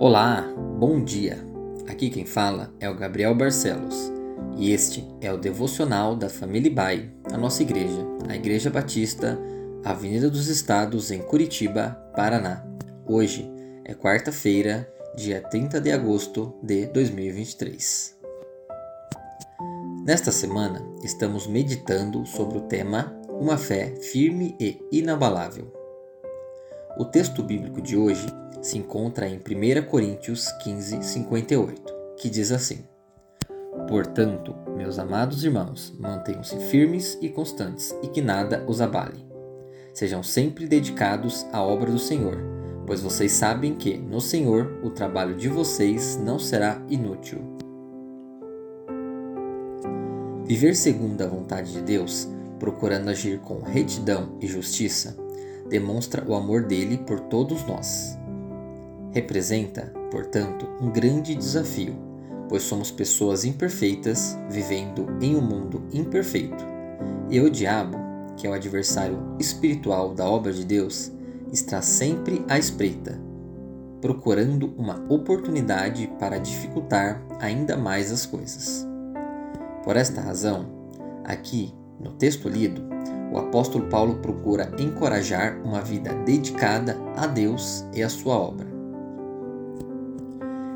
Olá, bom dia. Aqui quem fala é o Gabriel Barcelos e este é o devocional da Família Bai, a nossa igreja, a Igreja Batista, Avenida dos Estados, em Curitiba, Paraná. Hoje é quarta-feira, dia 30 de agosto de 2023. Nesta semana, estamos meditando sobre o tema Uma fé firme e inabalável. O texto bíblico de hoje se encontra em 1 Coríntios 15, 58, que diz assim: Portanto, meus amados irmãos, mantenham-se firmes e constantes, e que nada os abale. Sejam sempre dedicados à obra do Senhor, pois vocês sabem que, no Senhor, o trabalho de vocês não será inútil. Viver segundo a vontade de Deus, procurando agir com retidão e justiça, demonstra o amor dele por todos nós. Representa, portanto, um grande desafio, pois somos pessoas imperfeitas vivendo em um mundo imperfeito. E o diabo, que é o adversário espiritual da obra de Deus, está sempre à espreita, procurando uma oportunidade para dificultar ainda mais as coisas. Por esta razão, aqui no texto lido, o apóstolo Paulo procura encorajar uma vida dedicada a Deus e à sua obra.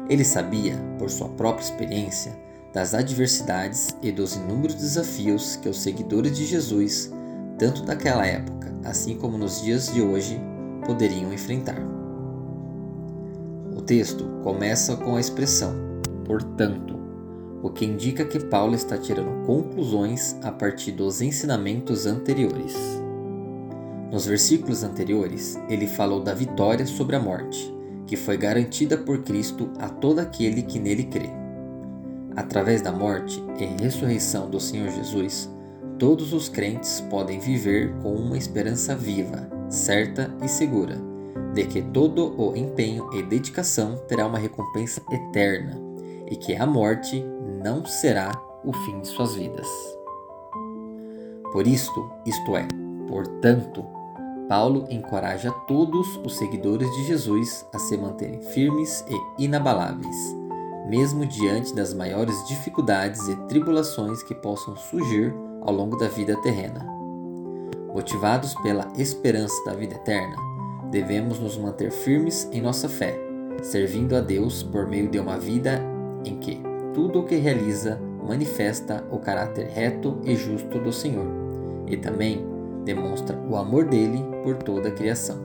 Ele sabia, por sua própria experiência, das adversidades e dos inúmeros desafios que os seguidores de Jesus, tanto daquela época assim como nos dias de hoje, poderiam enfrentar. O texto começa com a expressão portanto, o que indica que Paulo está tirando conclusões a partir dos ensinamentos anteriores. Nos versículos anteriores, ele falou da vitória sobre a morte, que foi garantida por Cristo a todo aquele que nele crê. Através da morte e ressurreição do Senhor Jesus, todos os crentes podem viver com uma esperança viva, certa e segura, de que todo o empenho e dedicação terá uma recompensa eterna e que a morte não será o fim de suas vidas. Por isto, isto é, portanto, Paulo encoraja todos os seguidores de Jesus a se manterem firmes e inabaláveis, mesmo diante das maiores dificuldades e tribulações que possam surgir ao longo da vida terrena. Motivados pela esperança da vida eterna, devemos nos manter firmes em nossa fé, servindo a Deus por meio de uma vida em que tudo o que realiza manifesta o caráter reto e justo do Senhor, e também demonstra o amor dele por toda a criação.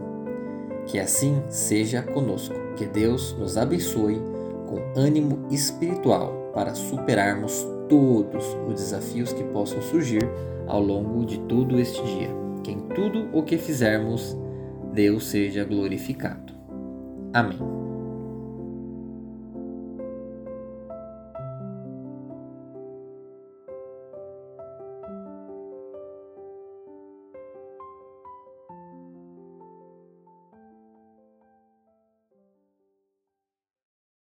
Que assim seja conosco, que Deus nos abençoe com ânimo espiritual para superarmos todos os desafios que possam surgir ao longo de todo este dia. Que em tudo o que fizermos, Deus seja glorificado. Amém.